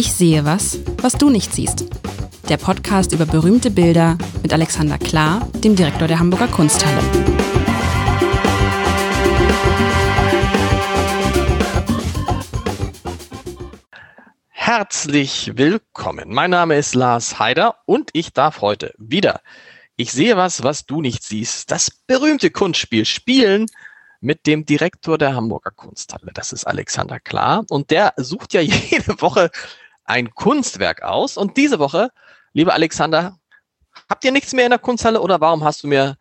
Ich sehe was, was du nicht siehst. Der Podcast über berühmte Bilder mit Alexander Klar, dem Direktor der Hamburger Kunsthalle. Herzlich willkommen. Mein Name ist Lars Haider und ich darf heute wieder Ich sehe was, was du nicht siehst. Das berühmte Kunstspiel spielen mit dem Direktor der Hamburger Kunsthalle. Das ist Alexander Klar. Und der sucht ja jede Woche ein Kunstwerk aus. Und diese Woche, lieber Alexander, habt ihr nichts mehr in der Kunsthalle oder warum hast du mir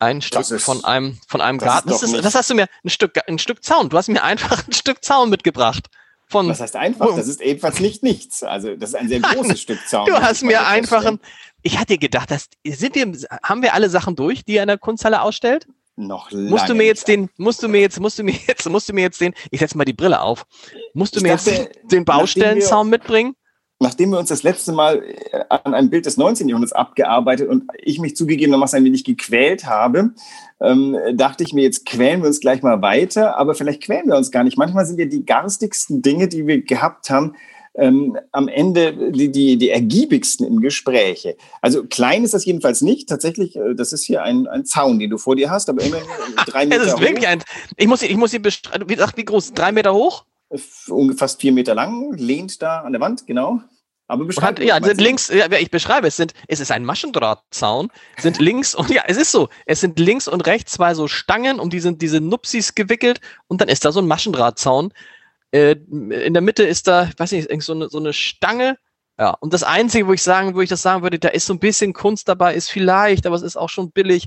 ein Stück von einem, von einem das Garten? Das, ist, das hast du mir ein Stück, ein Stück Zaun. Du hast mir einfach ein Stück Zaun mitgebracht. Von, Was heißt einfach? Das ist ebenfalls nicht nichts. Also das ist ein sehr großes Stück Zaun. Du hast mir einfach ein, ich hatte gedacht, das, sind wir, haben wir alle Sachen durch, die er in der Kunsthalle ausstellt? Noch lange musst du mir jetzt den musst du mir jetzt musst du mir jetzt musst du mir jetzt den ich setze mal die Brille auf musst du ich mir dachte, jetzt den Baustellenzaun mitbringen nachdem wir uns das letzte Mal äh, an einem Bild des 19. Jahrhunderts abgearbeitet und ich mich zugegebenermaßen ein wenig gequält habe, ähm, dachte ich mir, jetzt quälen wir uns gleich mal weiter, aber vielleicht quälen wir uns gar nicht. Manchmal sind ja die garstigsten Dinge, die wir gehabt haben, ähm, am Ende die, die, die ergiebigsten im Gespräche. Also klein ist das jedenfalls nicht. Tatsächlich, äh, das ist hier ein, ein Zaun, den du vor dir hast, aber immerhin drei Meter es ist wirklich Ein, ich muss, ich muss ihn wie, wie groß? Drei Meter hoch? Ungefähr fast vier Meter lang, lehnt da an der Wand, genau. Aber beschreib hat, ja, sind links, ja, ich beschreibe es, sind, es ist ein Maschendrahtzaun, sind links und ja, es ist so, es sind links und rechts zwei so Stangen, um diese, diese Nupsis gewickelt und dann ist da so ein Maschendrahtzaun äh, in der Mitte ist da, ich weiß nicht, so eine, so eine Stange. Ja, und das Einzige, wo ich sagen, wo ich das sagen würde, da ist so ein bisschen Kunst dabei, ist vielleicht, aber es ist auch schon billig,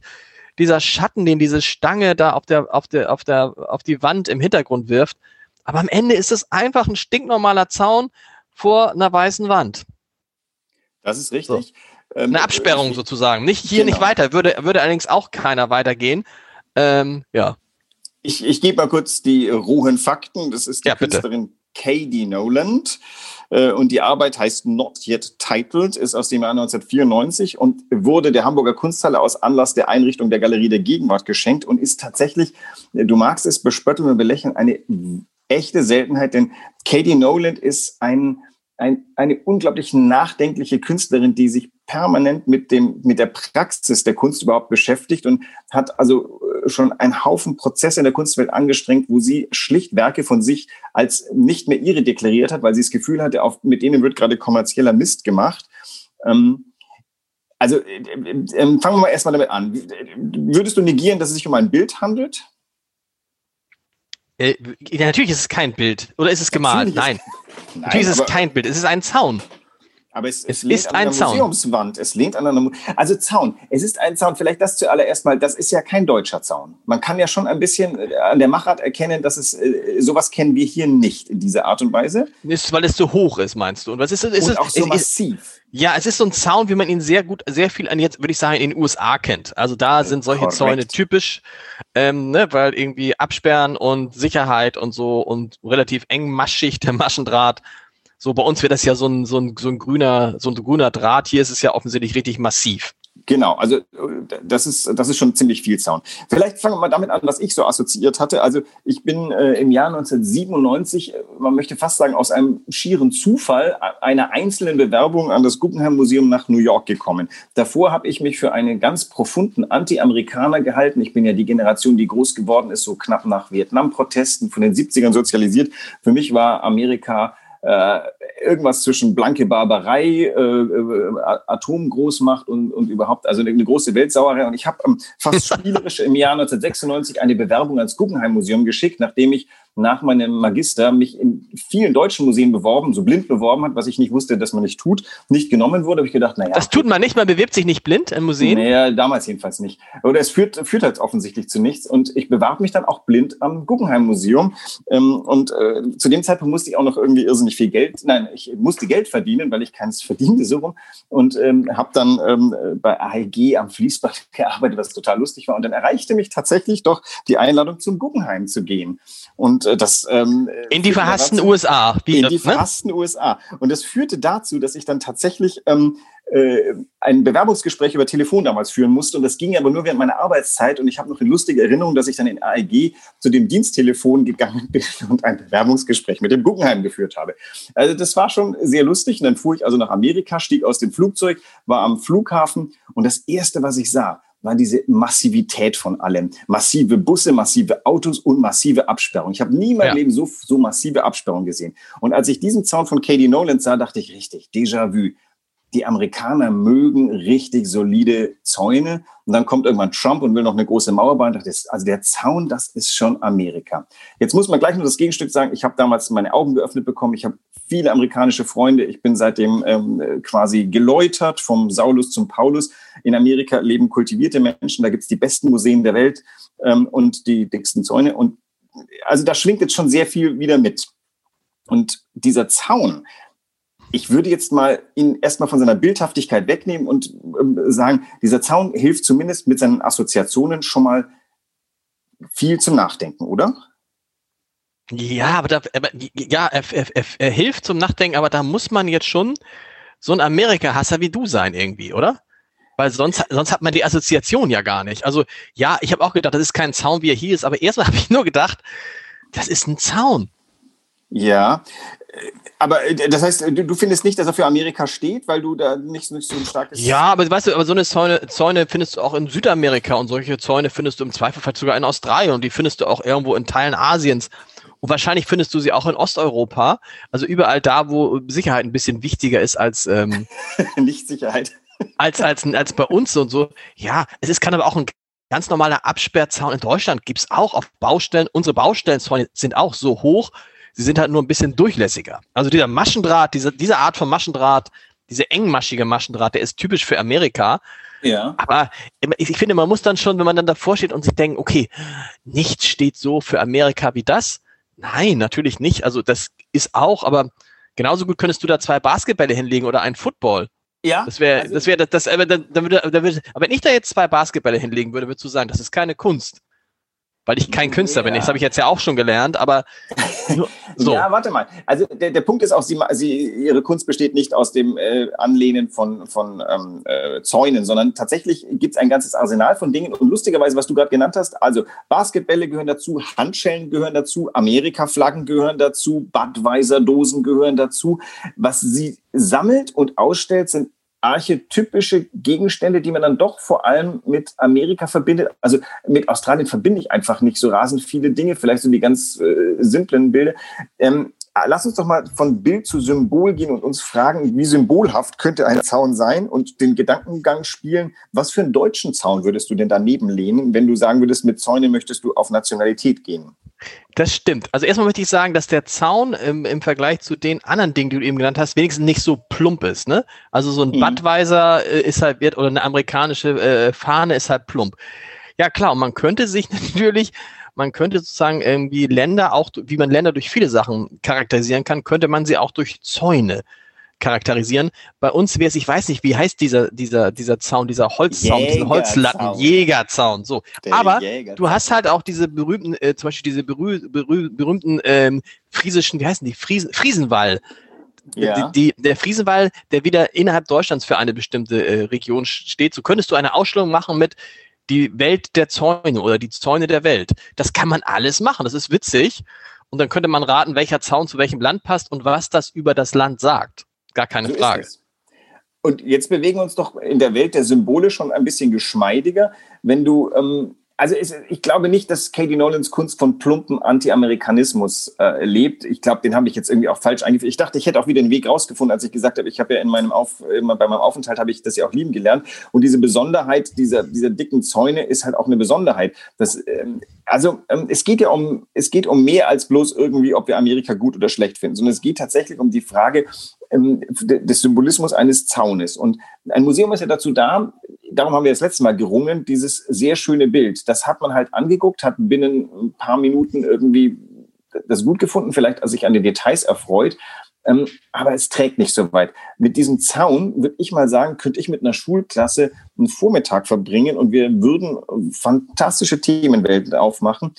dieser Schatten, den diese Stange da auf der, auf der, auf der, auf die Wand im Hintergrund wirft. Aber am Ende ist es einfach ein stinknormaler Zaun vor einer weißen Wand. Das ist richtig. So. Ähm, Eine Absperrung äh, sozusagen. Nicht hier genau. nicht weiter. Würde, würde allerdings auch keiner weitergehen. Ähm, ja. Ich, ich gebe mal kurz die rohen Fakten. Das ist die ja, Künstlerin Katie Noland. Äh, und die Arbeit heißt Not Yet Titled, ist aus dem Jahr 1994 und wurde der Hamburger Kunsthalle aus Anlass der Einrichtung der Galerie der Gegenwart geschenkt und ist tatsächlich, äh, du magst es bespötteln und belächeln, eine echte Seltenheit, denn Katie Noland ist ein ein, eine unglaublich nachdenkliche Künstlerin, die sich permanent mit dem, mit der Praxis der Kunst überhaupt beschäftigt und hat also schon einen Haufen Prozesse in der Kunstwelt angestrengt, wo sie schlicht Werke von sich als nicht mehr ihre deklariert hat, weil sie das Gefühl hatte, auf, mit denen wird gerade kommerzieller Mist gemacht. Ähm, also äh, äh, fangen wir mal erstmal damit an. Würdest du negieren, dass es sich um ein Bild handelt? Äh, ja, natürlich ist es kein Bild. Oder ist es gemalt? Nein. Nein. Natürlich ist es kein Bild. Es ist ein Zaun. Aber es, es, es ist an ein einer Zaun. Museumswand. Es lehnt an einer Mu Also Zaun. Es ist ein Zaun. Vielleicht das zuallererst mal. Das ist ja kein deutscher Zaun. Man kann ja schon ein bisschen äh, an der Machart erkennen, dass es äh, sowas kennen wir hier nicht in dieser Art und Weise. Ist, weil es so hoch ist, meinst du? Und was ist, ist und es? auch so massiv. Ja, es ist so ein Zaun, wie man ihn sehr gut, sehr viel an jetzt, würde ich sagen, in den USA kennt. Also da sind solche Korrekt. Zäune typisch, ähm, ne, weil irgendwie Absperren und Sicherheit und so und relativ engmaschig der Maschendraht so, bei uns wäre das ja so ein, so, ein, so ein grüner, so ein grüner Draht. Hier ist es ja offensichtlich richtig massiv. Genau, also das ist, das ist schon ziemlich viel Sound. Vielleicht fangen wir mal damit an, was ich so assoziiert hatte. Also ich bin äh, im Jahr 1997, äh, man möchte fast sagen, aus einem schieren Zufall einer einzelnen Bewerbung an das Guggenheim Museum nach New York gekommen. Davor habe ich mich für einen ganz profunden Anti-Amerikaner gehalten. Ich bin ja die Generation, die groß geworden ist, so knapp nach Vietnam-Protesten, von den 70ern sozialisiert. Für mich war Amerika äh, irgendwas zwischen blanke Barbarei, äh, äh, Atomgroßmacht und, und überhaupt, also eine, große Weltsauerei. Und ich habe ähm, fast spielerisch im Jahr 1996 eine Bewerbung ans Guggenheim Museum geschickt, nachdem ich nach meinem Magister mich in vielen deutschen Museen beworben, so blind beworben hat, was ich nicht wusste, dass man nicht tut, nicht genommen wurde, habe ich gedacht, naja. Das tut man nicht, man bewirbt sich nicht blind im Museum? Naja, damals jedenfalls nicht. Oder es führt, führt halt offensichtlich zu nichts. Und ich bewarb mich dann auch blind am Guggenheim Museum. Ähm, und äh, zu dem Zeitpunkt musste ich auch noch irgendwie irrsinnig viel Geld, nein, ich musste Geld verdienen, weil ich keins verdiente so rum. Und ähm, habe dann ähm, bei AEG am Fließband gearbeitet, was total lustig war. Und dann erreichte mich tatsächlich doch die Einladung zum Guggenheim zu gehen. Und Und äh, das ähm, in die verhassten USA. Wie, in die ne? verhassten USA. Und das führte dazu, dass ich dann tatsächlich ähm, äh, ein Bewerbungsgespräch über Telefon damals führen musste. Und das ging aber nur während meiner Arbeitszeit. Und ich habe noch eine lustige Erinnerung, dass ich dann in AEG zu dem Diensttelefon gegangen bin und ein Bewerbungsgespräch mit dem Guggenheim geführt habe. Also das war schon sehr lustig. Und dann fuhr ich also nach Amerika, stieg aus dem Flugzeug, war am Flughafen. Und das Erste, was ich sah, war diese Massivität von allem. Massive Busse, massive Autos und massive Absperrung. Ich habe nie in meinem ja. Leben so, so massive Absperrung gesehen. Und als ich diesen Zaun von Katie Nolan sah, dachte ich richtig, Déjà-vu die Amerikaner mögen richtig solide Zäune. Und dann kommt irgendwann Trump und will noch eine große Mauer bauen. Also der Zaun, das ist schon Amerika. Jetzt muss man gleich nur das Gegenstück sagen. Ich habe damals meine Augen geöffnet bekommen. Ich habe viele amerikanische Freunde. Ich bin seitdem ähm, quasi geläutert vom Saulus zum Paulus. In Amerika leben kultivierte Menschen. Da gibt es die besten Museen der Welt ähm, und die dicksten Zäune. Und also da schwingt jetzt schon sehr viel wieder mit. Und dieser Zaun, ich würde jetzt mal ihn erstmal von seiner Bildhaftigkeit wegnehmen und äh, sagen, dieser Zaun hilft zumindest mit seinen Assoziationen schon mal viel zum Nachdenken, oder? Ja, aber, da, ja, er, er, er, er, hilft zum Nachdenken, aber da muss man jetzt schon so ein Amerika-Hasser wie du sein irgendwie, oder? Weil sonst, sonst hat man die Assoziation ja gar nicht. Also ja, ich habe auch gedacht, das ist kein Zaun, wie er hier ist, aber erstmal habe ich nur gedacht, das ist ein Zaun. Ja, aber äh, das heißt, du findest nicht, dass er für Amerika steht, weil du da nicht, nicht so ein starkes. Ja, aber weißt du, aber so eine Zäune, Zäune findest du auch in Südamerika und solche Zäune findest du im Zweifelsfall sogar in Australien und die findest du auch irgendwo in Teilen Asiens. Und wahrscheinlich findest du sie auch in Osteuropa, also überall da, wo Sicherheit ein bisschen wichtiger ist als ähm, nicht Sicherheit. Als, als, als bei uns und so. Ja, es ist, kann aber auch ein ganz normaler Absperrzaun in Deutschland gibt es auch auf Baustellen. Unsere Baustellenzäune sind auch so hoch, Sie sind halt nur ein bisschen durchlässiger. Also dieser Maschendraht, diese, diese Art von Maschendraht, diese engmaschige Maschendraht, der ist typisch für Amerika. Ja. Aber ich finde, man muss dann schon, wenn man dann davor steht und sich denkt, okay, nichts steht so für Amerika wie das. Nein, natürlich nicht. Also das ist auch, aber genauso gut könntest du da zwei Basketbälle hinlegen oder einen Football. Ja. Das wäre, also, das wäre, das, das, aber, dann, dann würde, dann würde, aber wenn ich da jetzt zwei Basketbälle hinlegen würde, würdest du sagen, das ist keine Kunst weil ich kein Künstler ja. bin. Das habe ich jetzt ja auch schon gelernt, aber so. ja, warte mal. Also der, der Punkt ist auch, sie, sie, ihre Kunst besteht nicht aus dem äh, Anlehnen von, von ähm, äh, Zäunen, sondern tatsächlich gibt es ein ganzes Arsenal von Dingen. Und lustigerweise, was du gerade genannt hast, also Basketbälle gehören dazu, Handschellen gehören dazu, Amerika-Flaggen gehören dazu, Budweiser-Dosen gehören dazu. Was sie sammelt und ausstellt, sind archetypische Gegenstände, die man dann doch vor allem mit Amerika verbindet. Also mit Australien verbinde ich einfach nicht so rasend viele Dinge, vielleicht so die ganz äh, simplen Bilder. Ähm, lass uns doch mal von Bild zu Symbol gehen und uns fragen, wie symbolhaft könnte ein Zaun sein und den Gedankengang spielen, was für einen deutschen Zaun würdest du denn daneben lehnen, wenn du sagen würdest, mit Zäune möchtest du auf Nationalität gehen? Das stimmt. Also erstmal möchte ich sagen, dass der Zaun im, im Vergleich zu den anderen Dingen, die du eben genannt hast, wenigstens nicht so plump ist. Ne? Also so ein mhm. Budweiser äh, ist halt, oder eine amerikanische äh, Fahne ist halt plump. Ja klar, und man könnte sich natürlich man könnte sozusagen irgendwie Länder auch, wie man Länder durch viele Sachen charakterisieren kann, könnte man sie auch durch Zäune charakterisieren. Bei uns wäre es, ich weiß nicht, wie heißt dieser, dieser, dieser Zaun, dieser Holzzaun, dieser Holzlatten, Jägerzaun, so. Der Aber Jägerzaun. du hast halt auch diese berühmten, äh, zum Beispiel diese berüh, berüh, berühmten ähm, friesischen, wie heißen die, Friesen, Friesenwall. Ja. Die, die, der Friesenwall, der wieder innerhalb Deutschlands für eine bestimmte äh, Region steht. So könntest du eine Ausstellung machen mit die Welt der Zäune oder die Zäune der Welt. Das kann man alles machen. Das ist witzig. Und dann könnte man raten, welcher Zaun zu welchem Land passt und was das über das Land sagt. Gar keine so Frage. Und jetzt bewegen wir uns doch in der Welt der Symbole schon ein bisschen geschmeidiger. Wenn du ähm, also es, ich glaube nicht, dass Katie Nolans Kunst von plumpen Anti-Amerikanismus äh, lebt. Ich glaube, den habe ich jetzt irgendwie auch falsch eingeführt. Ich dachte, ich hätte auch wieder einen Weg rausgefunden, als ich gesagt habe, ich habe ja in meinem Auf, immer bei meinem Aufenthalt habe ich das ja auch lieben gelernt. Und diese Besonderheit dieser, dieser dicken Zäune ist halt auch eine Besonderheit. Das, ähm, also ähm, es geht ja um, es geht um mehr als bloß irgendwie, ob wir Amerika gut oder schlecht finden, sondern es geht tatsächlich um die Frage, ähm, des Symbolismus eines Zaunes. Und ein Museum ist ja dazu da, darum haben wir das letzte Mal gerungen, dieses sehr schöne Bild. Das hat man halt angeguckt, hat binnen ein paar Minuten irgendwie das gut gefunden, vielleicht sich an den Details erfreut. Ähm, aber es trägt nicht so weit. Mit diesem Zaun, würde ich mal sagen, könnte ich mit einer Schulklasse einen Vormittag verbringen und wir würden fantastische Themenwelten aufmachen.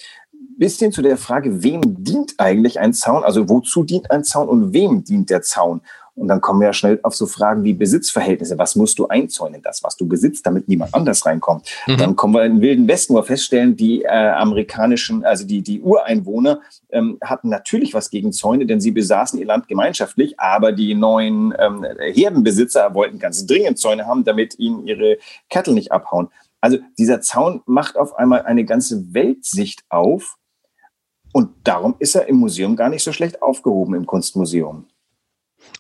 bisschen zu der Frage, wem dient eigentlich ein Zaun? Also wozu dient ein Zaun und wem dient der Zaun? Und dann kommen wir ja schnell auf so Fragen wie Besitzverhältnisse. Was musst du einzäunen? Das, was du besitzt, damit niemand anders reinkommt. Mhm. Dann kommen wir in den Wilden Westen, wo wir feststellen, die äh, amerikanischen, also die, die Ureinwohner ähm, hatten natürlich was gegen Zäune, denn sie besaßen ihr Land gemeinschaftlich, aber die neuen ähm, Herdenbesitzer wollten ganz dringend Zäune haben, damit ihnen ihre Cattle nicht abhauen. Also dieser Zaun macht auf einmal eine ganze Weltsicht auf. Und darum ist er im Museum gar nicht so schlecht aufgehoben, im Kunstmuseum.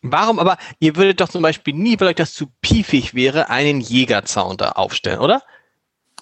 Warum aber, ihr würdet doch zum Beispiel nie, weil euch das zu piefig wäre, einen Jägerzaun da aufstellen, oder?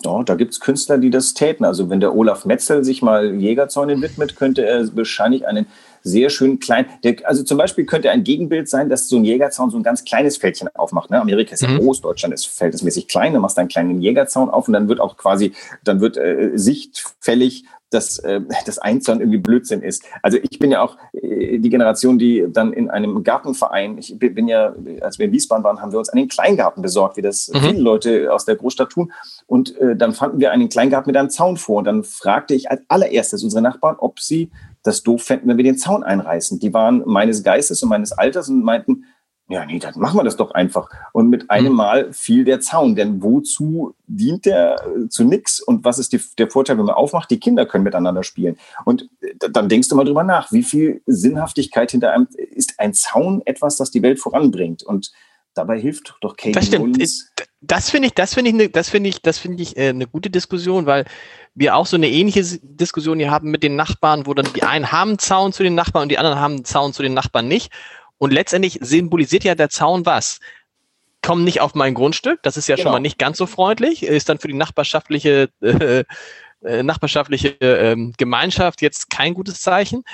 Ja, da gibt es Künstler, die das täten. Also wenn der Olaf Metzel sich mal Jägerzäunen widmet, könnte er wahrscheinlich einen sehr schön klein. Der, also zum Beispiel könnte ein Gegenbild sein, dass so ein Jägerzaun so ein ganz kleines Fältchen aufmacht. Ne? Amerika ist ja mhm. groß, Deutschland ist verhältnismäßig klein. Dann machst du einen kleinen Jägerzaun auf und dann wird auch quasi, dann wird äh, sichtfällig, dass äh, das Einzahn irgendwie Blödsinn ist. Also ich bin ja auch äh, die Generation, die dann in einem Gartenverein, ich bin ja, als wir in Wiesbaden waren, haben wir uns einen Kleingarten besorgt, wie das mhm. viele Leute aus der Großstadt tun. Und äh, dann fanden wir einen Kleingarten mit einem Zaun vor. Und dann fragte ich als allererstes unsere Nachbarn, ob sie das doof fänden, wenn wir den Zaun einreißen. Die waren meines Geistes und meines Alters und meinten, ja, nee, dann machen wir das doch einfach. Und mit einem mhm. Mal fiel der Zaun. Denn wozu dient der äh, zu nix? Und was ist die, der Vorteil, wenn man aufmacht? Die Kinder können miteinander spielen. Und äh, dann denkst du mal drüber nach, wie viel Sinnhaftigkeit hinter einem ist ein Zaun etwas, das die Welt voranbringt. Und dabei hilft doch Katie Das stimmt. Nolens. Das finde ich, das finde ich, ne, das finde ich, das finde ich äh, eine gute Diskussion, weil wir auch so eine ähnliche Diskussion hier haben mit den Nachbarn, wo dann die einen haben einen Zaun zu den Nachbarn und die anderen haben einen Zaun zu den Nachbarn nicht. Und letztendlich symbolisiert ja der Zaun was? Komm nicht auf mein Grundstück, das ist ja genau. schon mal nicht ganz so freundlich, ist dann für die nachbarschaftliche, äh, äh, nachbarschaftliche äh, Gemeinschaft jetzt kein gutes Zeichen.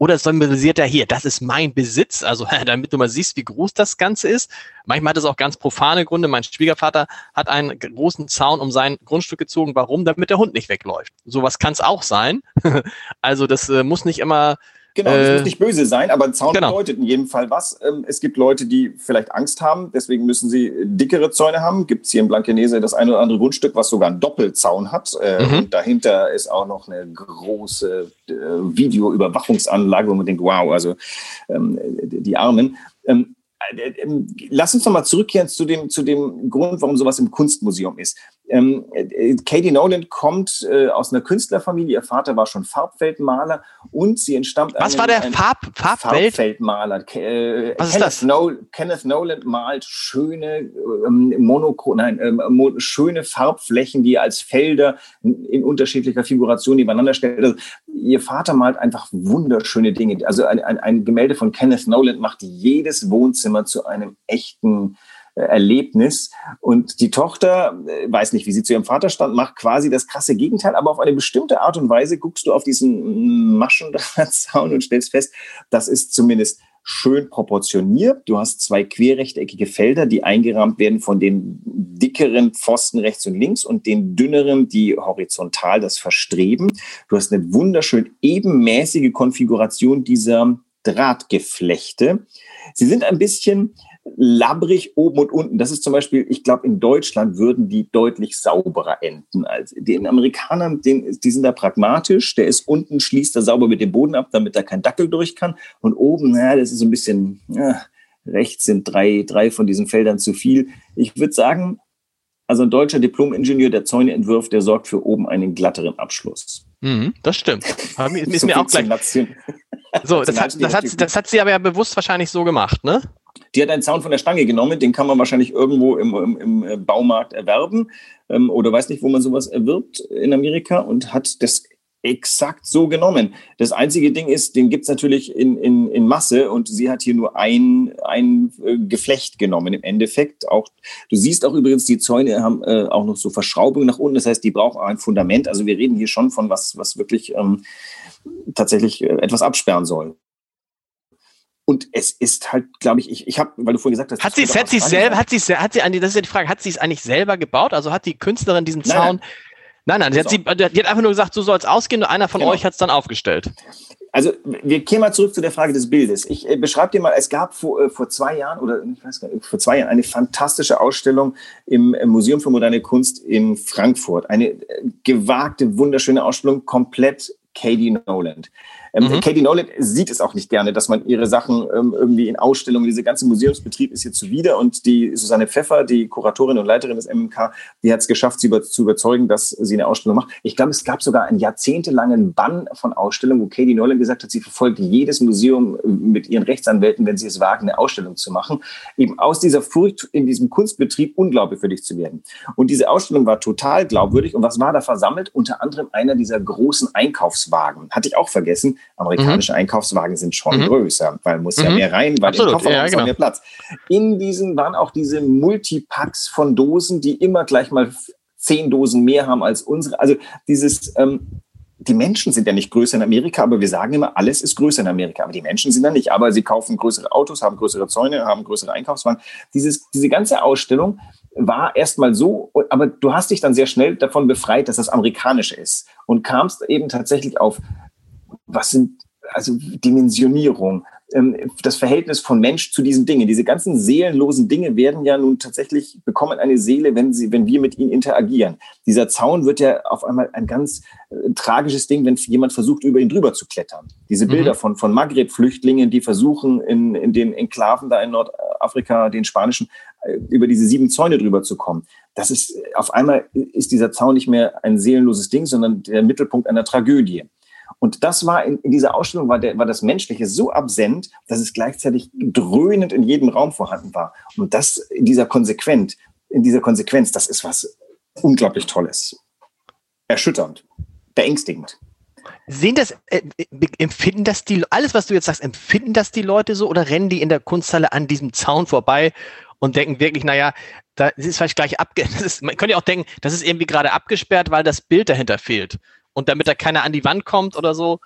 Oder symbolisiert er hier, das ist mein Besitz, also damit du mal siehst, wie groß das Ganze ist. Manchmal hat es auch ganz profane Gründe. Mein Schwiegervater hat einen großen Zaun um sein Grundstück gezogen. Warum? Damit der Hund nicht wegläuft. Sowas kann es auch sein. also das äh, muss nicht immer Genau, das äh, muss nicht böse sein, aber ein Zaun genau. bedeutet in jedem Fall was. Ähm, es gibt Leute, die vielleicht Angst haben, deswegen müssen sie dickere Zäune haben. Gibt es hier in Blankenese das eine oder andere Grundstück, was sogar einen Doppelzaun hat. Äh, mhm. Und dahinter ist auch noch eine große äh, Videoüberwachungsanlage, wo man denkt, wow, also ähm, die Armen. Äh, ähm, lass uns nochmal zurückkehren zu dem, zu dem Grund, warum sowas im Kunstmuseum ist. Ähm, äh, Katie Nolan kommt äh, aus einer Künstlerfamilie. Ihr Vater war schon Farbfeldmaler und sie entstammt. Was einem, war der Farb, Farbfeld? Farbfeldmaler? Äh, Was Kenneth, ist das? No Kenneth Nolan malt schöne ähm, Monokron, nein, ähm, schöne Farbflächen, die er als Felder in unterschiedlicher Figuration übereinander stellt. Also, ihr Vater malt einfach wunderschöne Dinge. Also ein, ein, ein Gemälde von Kenneth Nolan macht jedes Wohnzimmer zu einem echten Erlebnis. Und die Tochter, äh, weiß nicht, wie sie zu ihrem Vater stand, macht quasi das krasse Gegenteil, aber auf eine bestimmte Art und Weise guckst du auf diesen Maschendrahtzaun und stellst fest, das ist zumindest schön proportioniert. Du hast zwei querrechteckige Felder, die eingerahmt werden von den dickeren Pfosten rechts und links und den dünneren, die horizontal das verstreben. Du hast eine wunderschön ebenmäßige Konfiguration dieser Drahtgeflechte. Sie sind ein bisschen labbrig oben und unten. Das ist zum Beispiel, ich glaube, in Deutschland würden die deutlich sauberer enden. als den Amerikanern, den, die sind da pragmatisch. Der ist unten, schließt er sauber mit dem Boden ab, damit da kein Dackel durch kann. Und oben, naja, das ist so ein bisschen, ja, rechts sind drei, drei von diesen Feldern zu viel. Ich würde sagen, also ein deutscher Diplom-Ingenieur, der Zäune entwirft, der sorgt für oben einen glatteren Abschluss. Mhm, das stimmt. Ist mir auch gleich. So, das hat, das, hat, das hat sie aber ja bewusst wahrscheinlich so gemacht, ne? Die hat einen Zaun von der Stange genommen, den kann man wahrscheinlich irgendwo im, im, im äh, Baumarkt erwerben ähm, oder weiß nicht, wo man sowas erwirbt in Amerika und hat das exakt so genommen. Das einzige Ding ist, den gibt's natürlich in, in, in Masse und sie hat hier nur ein, ein äh, Geflecht genommen im Endeffekt. Auch, du siehst auch übrigens, die Zäune haben äh, auch noch so Verschraubungen nach unten. Das heißt, die brauchen auch ein Fundament. Also wir reden hier schon von was, was wirklich ähm, tatsächlich äh, etwas absperren soll. Und es ist halt, glaube ich, ich, ich habe, weil du vorhin gesagt hast, hat sie es hat sie selber, hat sie hat sie das ist ja die Frage, hat sie es eigentlich selber gebaut? Also hat die Künstlerin diesen Zaun? Nein, nein, nein sie, hat, sie, die hat einfach nur gesagt, so soll es ausgehen und einer von genau. euch hat es dann aufgestellt. Also wir kehren mal zurück zu der Frage des Bildes. Ich äh, beschreibe dir mal, es gab vor, äh, vor zwei Jahren oder ich weiß gar nicht, vor zwei Jahren eine fantastische Ausstellung im, im Museum für moderne Kunst in Frankfurt. Eine äh, gewagte, wunderschöne Ausstellung, komplett Katie Noland. Ähm, mhm. Katie Nolan sieht es auch nicht gerne, dass man ihre Sachen ähm, irgendwie in Ausstellungen, diese ganze Museumsbetrieb ist hier zuwider und die Susanne Pfeffer, die Kuratorin und Leiterin des MMK, die hat es geschafft, sie über, zu überzeugen, dass sie eine Ausstellung macht. Ich glaube, es gab sogar einen jahrzehntelangen Bann von Ausstellungen, wo Katie Nolan gesagt hat, sie verfolgt jedes Museum äh, mit ihren Rechtsanwälten, wenn sie es wagen, eine Ausstellung zu machen, eben aus dieser Furcht in diesem Kunstbetrieb unglaubwürdig zu werden. Und diese Ausstellung war total glaubwürdig. Und was war da versammelt? Unter anderem einer dieser großen Einkaufswagen. Hatte ich auch vergessen. Amerikanische mhm. Einkaufswagen sind schon mhm. größer, weil muss mhm. ja mehr rein, weil Absolut. im Kofferraum ja, genau. mehr Platz. In diesen waren auch diese Multipacks von Dosen, die immer gleich mal zehn Dosen mehr haben als unsere. Also dieses, ähm, die Menschen sind ja nicht größer in Amerika, aber wir sagen immer, alles ist größer in Amerika. Aber die Menschen sind da nicht. Aber sie kaufen größere Autos, haben größere Zäune, haben größere Einkaufswagen. Dieses, diese ganze Ausstellung war erstmal so, aber du hast dich dann sehr schnell davon befreit, dass das amerikanisch ist und kamst eben tatsächlich auf was sind also Dimensionierung, ähm, das Verhältnis von Mensch zu diesen Dingen. Diese ganzen seelenlosen Dinge werden ja nun tatsächlich, bekommen eine Seele, wenn sie, wenn wir mit ihnen interagieren. Dieser Zaun wird ja auf einmal ein ganz äh, tragisches Ding, wenn jemand versucht, über ihn drüber zu klettern. Diese mhm. Bilder von, von Maghreb-Flüchtlingen, die versuchen, in, in den Enklaven da in Nordafrika, den spanischen, äh, über diese sieben Zäune drüber zu kommen. Das ist, auf einmal ist dieser Zaun nicht mehr ein seelenloses Ding, sondern der Mittelpunkt einer Tragödie. Und das war in, in dieser Ausstellung war, der, war das Menschliche so absent, dass es gleichzeitig dröhnend in jedem Raum vorhanden war. Und das in dieser Konsequenz, in dieser Konsequenz, das ist was unglaublich Tolles. Erschütternd, beängstigend. Sehen das, äh, empfinden das die, alles was du jetzt sagst, empfinden das die Leute so oder rennen die in der Kunsthalle an diesem Zaun vorbei und denken wirklich, naja, da ist vielleicht gleich abge, das ist, man könnte ja auch denken, das ist irgendwie gerade abgesperrt, weil das Bild dahinter fehlt und damit da keiner an die Wand kommt oder so.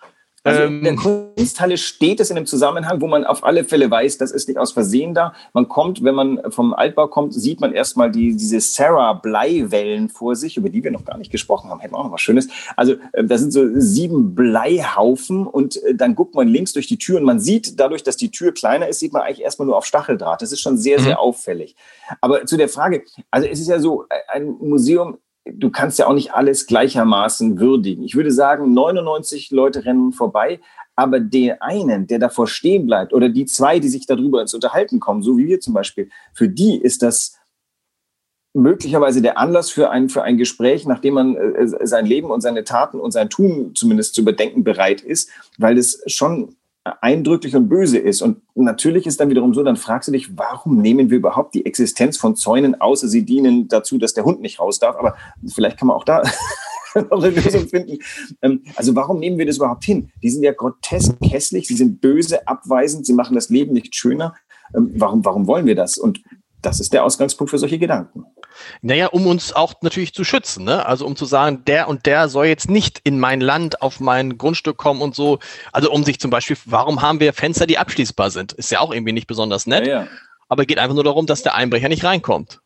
Also in der ähm, Kunsthalle steht es in einem Zusammenhang, wo man auf alle Fälle weiß, das ist nicht aus Versehen da. Man kommt, wenn man vom Altbau kommt, sieht man erstmal die, diese Sarah-Bleiwellen vor sich, über die wir noch gar nicht gesprochen haben. Hätten wir auch noch was Schönes. Also äh, da sind so sieben Bleihaufen und äh, dann guckt man links durch die Tür und man sieht, dadurch, dass die Tür kleiner ist, sieht man eigentlich erstmal nur auf Stacheldraht. Das ist schon sehr, sehr mhm. auffällig. Aber zu der Frage, also es ist ja so, ein Museum du kannst ja auch nicht alles gleichermaßen würdigen. Ich würde sagen, 99 Leute rennen vorbei, aber den einen, der davor stehen bleibt, oder die zwei, die sich darüber ins Unterhalten kommen, so wie wir zum Beispiel, für die ist das möglicherweise der Anlass für ein, für ein Gespräch, nachdem man äh, sein Leben und seine Taten und sein Tun zumindest zu überdenken bereit ist, weil es schon eindrücklich und böse ist. Und natürlich ist dann wiederum so, dann fragst du dich, warum nehmen wir überhaupt die Existenz von Zäunen, außer sie dienen dazu, dass der Hund nicht raus darf. Aber vielleicht kann man auch da eine Lösung finden. Ähm, also warum nehmen wir das überhaupt hin? Die sind ja grotesk hässlich, sie sind böse, abweisend, sie machen das Leben nicht schöner. Ähm, warum, warum wollen wir das? Und das ist der Ausgangspunkt für solche Gedanken. Naja, um uns auch natürlich zu schützen, ne? Also um zu sagen, der und der soll jetzt nicht in mein Land, auf mein Grundstück kommen und so. Also um sich zum Beispiel, warum haben wir Fenster, die abschließbar sind? Ist ja auch irgendwie nicht besonders nett. Ja, ja. Aber geht einfach nur darum, dass der Einbrecher nicht reinkommt.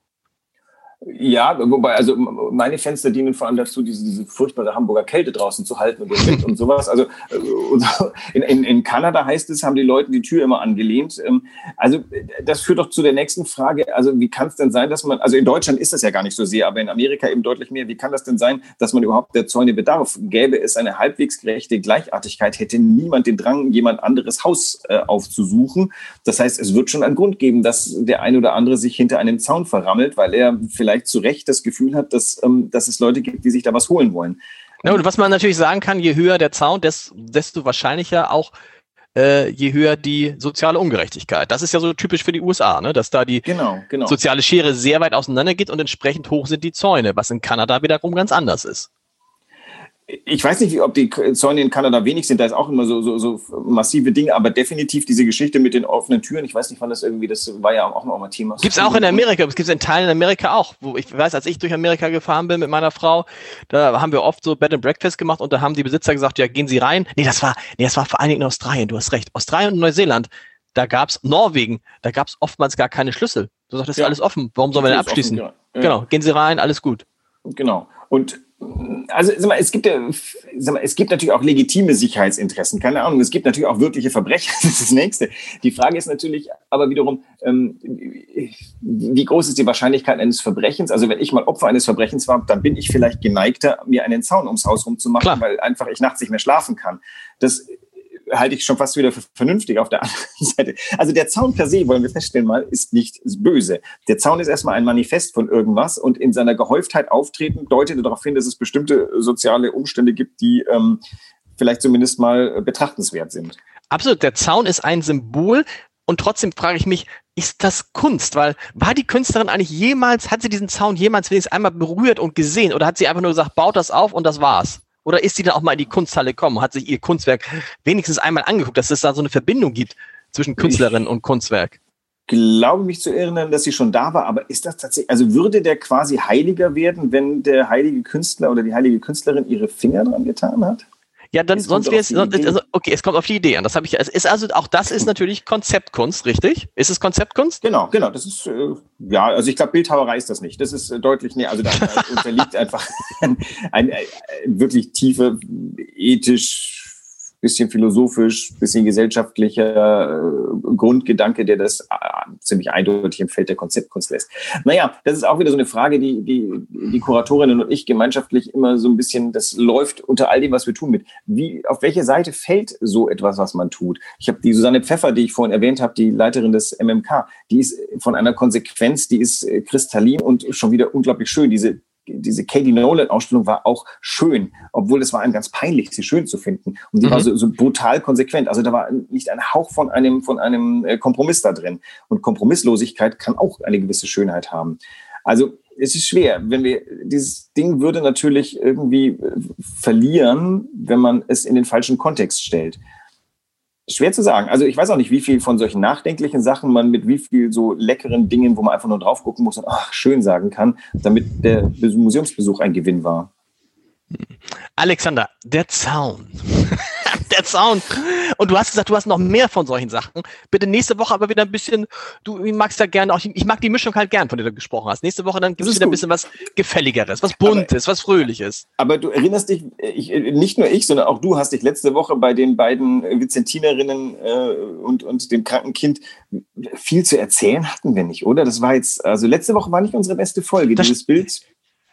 Ja, wobei, also meine Fenster dienen vor allem dazu, diese, diese furchtbare Hamburger Kälte draußen zu halten und den Wind und sowas. Also äh, in, in, in Kanada heißt es, haben die Leute die Tür immer angelehnt. Ähm, also das führt doch zu der nächsten Frage. Also wie kann es denn sein, dass man, also in Deutschland ist das ja gar nicht so sehr, aber in Amerika eben deutlich mehr. Wie kann das denn sein, dass man überhaupt der Zäune bedarf? Gäbe es eine halbwegs gerechte Gleichartigkeit, hätte niemand den Drang, jemand anderes Haus äh, aufzusuchen. Das heißt, es wird schon einen Grund geben, dass der eine oder andere sich hinter einem Zaun verrammelt, weil er vielleicht vielleicht zu Recht das Gefühl hat, dass, ähm, dass es Leute gibt, die sich da was holen wollen. Ja, und was man natürlich sagen kann, je höher der Zaun, desto wahrscheinlicher auch äh, je höher die soziale Ungerechtigkeit. Das ist ja so typisch für die USA, ne? dass da die genau, genau. soziale Schere sehr weit auseinander geht und entsprechend hoch sind die Zäune, was in Kanada wiederum ganz anders ist ich weiß nicht, ob die Zäune in Kanada wenig sind, da ist auch immer so, so, so massive Dinge, aber definitiv diese Geschichte mit den offenen Türen, ich weiß nicht, wann das irgendwie, das war ja auch noch mal Thema. Gibt es auch in Amerika, es gibt es in Teilen in Amerika auch, wo ich weiß, als ich durch Amerika gefahren bin mit meiner Frau, da haben wir oft so Bed and Breakfast gemacht und da haben die Besitzer gesagt, ja, gehen Sie rein. Nee, das war, nee, das war vor allen Dingen in Australien, du hast recht. Australien und Neuseeland, da gab es Norwegen, da gab es oftmals gar keine Schlüssel. Du sagst, das ist ja. alles offen, warum sollen wir denn abschließen? Offen, ja. Genau, gehen Sie rein, alles gut. Genau. Und also sag mal, es gibt ja, sag mal, es gibt natürlich auch legitime Sicherheitsinteressen. Keine Ahnung, es gibt natürlich auch wirkliche Verbrecher. Das ist das Nächste. Die Frage ist natürlich aber wiederum, ähm, wie groß ist die Wahrscheinlichkeit eines Verbrechens? Also wenn ich mal Opfer eines Verbrechens war, dann bin ich vielleicht geneigter, mir einen Zaun ums Haus rumzumachen, Klar. weil einfach ich nachts nicht mehr schlafen kann. Das halte ich schon fast wieder für vernünftig auf der anderen Seite. Also der Zaun per se, wollen wir feststellen mal, ist nicht böse. Der Zaun ist erstmal ein Manifest von irgendwas und in seiner Gehäuftheit auftreten deutet darauf hin, dass es bestimmte soziale Umstände gibt, die ähm, vielleicht zumindest mal betrachtenswert sind. Absolut, der Zaun ist ein Symbol und trotzdem frage ich mich, ist das Kunst? Weil war die Künstlerin eigentlich jemals, hat sie diesen Zaun jemals wenigstens einmal berührt und gesehen oder hat sie einfach nur gesagt, baut das auf und das war's? Oder ist sie dann auch mal in die Kunsthalle gekommen, hat sich ihr Kunstwerk wenigstens einmal angeguckt, dass es da so eine Verbindung gibt zwischen Künstlerin ich und Kunstwerk? glaube mich zu erinnern, dass sie schon da war, aber ist das tatsächlich, also würde der quasi heiliger werden, wenn der heilige Künstler oder die heilige Künstlerin ihre Finger dran getan hat? Ja, dann es sonst wäre es, also, okay, es kommt auf die Idee an. Das habe ich, es ist also auch das ist natürlich Konzeptkunst, richtig? Ist es Konzeptkunst? Genau, genau. Das ist äh, ja, also ich glaube, Bildhauerei ist das nicht. Das ist äh, deutlich näher. Also da, unterliegt einfach ein, ein, ein, wirklich tiefe ethisch bisschen philosophisch, bisschen gesellschaftlicher äh, Grundgedanke, der das äh, ziemlich eindeutig im Feld der Konzeptkunst lässt. Naja, das ist auch wieder so eine Frage, die die, die Kuratorinnen und ich gemeinschaftlich immer so ein bisschen, das läuft unter all dem, was wir tun mit. Wie, auf welche Seite fällt so etwas, was man tut? Ich habe die Susanne Pfeffer, die ich vorhin erwähnt habe, die Leiterin des MMK, die ist von einer Konsequenz, die ist äh, kristallin und schon wieder unglaublich schön. Diese diese Katie Nolan-Ausstellung war auch schön, obwohl es war einem ganz peinlich, sie schön zu finden. Und die mhm. war so, so brutal konsequent. Also da war nicht ein Hauch von einem, von einem äh, Kompromiss da drin. Und Kompromisslosigkeit kann auch eine gewisse Schönheit haben. Also es ist schwer, wenn wir dieses Ding würde natürlich irgendwie äh, verlieren, wenn man es in den falschen Kontext stellt. Schwer zu sagen. Also ich weiß auch nicht, wie viel von solchen nachdenklichen Sachen man mit wie viel so leckeren Dingen, wo man einfach nur drauf gucken muss und ach, schön sagen kann, damit der Museumsbesuch ein Gewinn war. Alexander, der Zaun. Der Zaun. Und du hast gesagt, du hast noch mehr von solchen Sachen. Bitte nächste Woche aber wieder ein bisschen, du magst ja gerne auch, ich mag die Mischung halt gern, von der du gesprochen hast. Nächste Woche dann gibt es wieder gut. ein bisschen was Gefälligeres, was Buntes, aber, was Fröhliches. Aber du erinnerst dich, ich, nicht nur ich, sondern auch du hast dich letzte Woche bei den beiden Vizentinerinnen äh, und, und dem kranken Kind viel zu erzählen hatten wir nicht, oder? Das war jetzt, also letzte Woche war nicht unsere beste Folge. Das Dieses Bild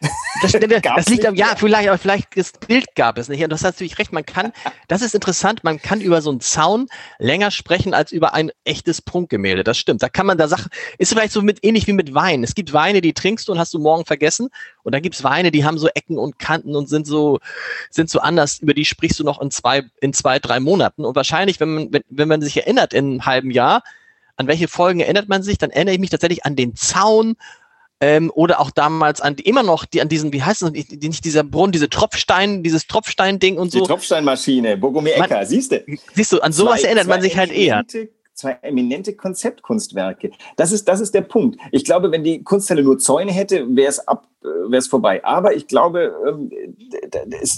das, das liegt am, ja, vielleicht, aber vielleicht das Bild gab es nicht. Und du hast natürlich recht, man kann, das ist interessant, man kann über so einen Zaun länger sprechen als über ein echtes Prunkgemälde. Das stimmt. Da kann man da Sachen, ist vielleicht so mit, ähnlich wie mit Wein. Es gibt Weine, die trinkst du und hast du morgen vergessen. Und dann gibt's Weine, die haben so Ecken und Kanten und sind so, sind so anders. Über die sprichst du noch in zwei, in zwei, drei Monaten. Und wahrscheinlich, wenn man, wenn, wenn man sich erinnert in einem halben Jahr, an welche Folgen erinnert man sich, dann erinnere ich mich tatsächlich an den Zaun ähm, oder auch damals an immer noch die an diesen, wie heißt es, nicht dieser Brunnen, diese Tropfstein, dieses Tropfstein-Ding und so. Die Tropfsteinmaschine, Bogomir Ecker, siehst du? Siehst du, an sowas zwei, erinnert man sich halt eher zwei eminente Konzeptkunstwerke. Das ist, das ist der Punkt. Ich glaube, wenn die Kunsthalle nur Zäune hätte, wäre es ab, äh, wäre es vorbei. Aber ich glaube, ähm,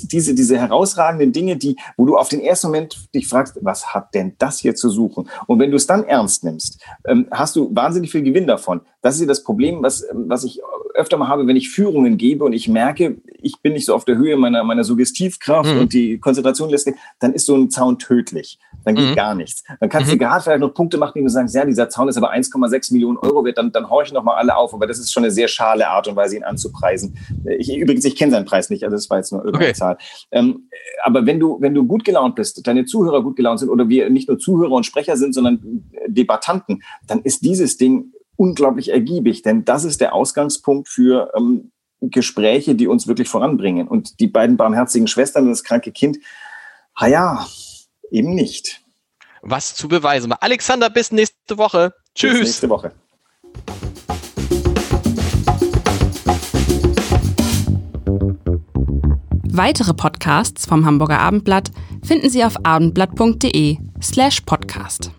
diese, diese herausragenden Dinge, die, wo du auf den ersten Moment dich fragst, was hat denn das hier zu suchen? Und wenn du es dann ernst nimmst, ähm, hast du wahnsinnig viel Gewinn davon. Das ist ja das Problem, was, was ich öfter mal habe, wenn ich Führungen gebe und ich merke, ich bin nicht so auf der Höhe meiner, meiner Suggestivkraft mhm. und die Konzentration lässt, dann ist so ein Zaun tödlich. Dann geht mhm. gar nichts. Dann kannst mhm. du gerade vielleicht noch Punkte machen, die du sagst, ja, dieser Zaun ist aber 1,6 Millionen Euro wert, dann, dann horchen noch mal alle auf. Aber das ist schon eine sehr schale Art und Weise, ihn anzupreisen. Ich, übrigens, ich kenne seinen Preis nicht, also das war jetzt nur irgendeine okay. Zahl. Ähm, aber wenn du, wenn du gut gelaunt bist, deine Zuhörer gut gelaunt sind oder wir nicht nur Zuhörer und Sprecher sind, sondern Debattanten, dann ist dieses Ding unglaublich ergiebig, denn das ist der Ausgangspunkt für ähm, Gespräche, die uns wirklich voranbringen. Und die beiden barmherzigen Schwestern und das kranke Kind, ha ja, eben nicht. Was zu beweisen. Alexander, bis nächste Woche. Tschüss. Bis nächste Woche. Weitere Podcasts vom Hamburger Abendblatt finden Sie auf abendblatt.de slash podcast.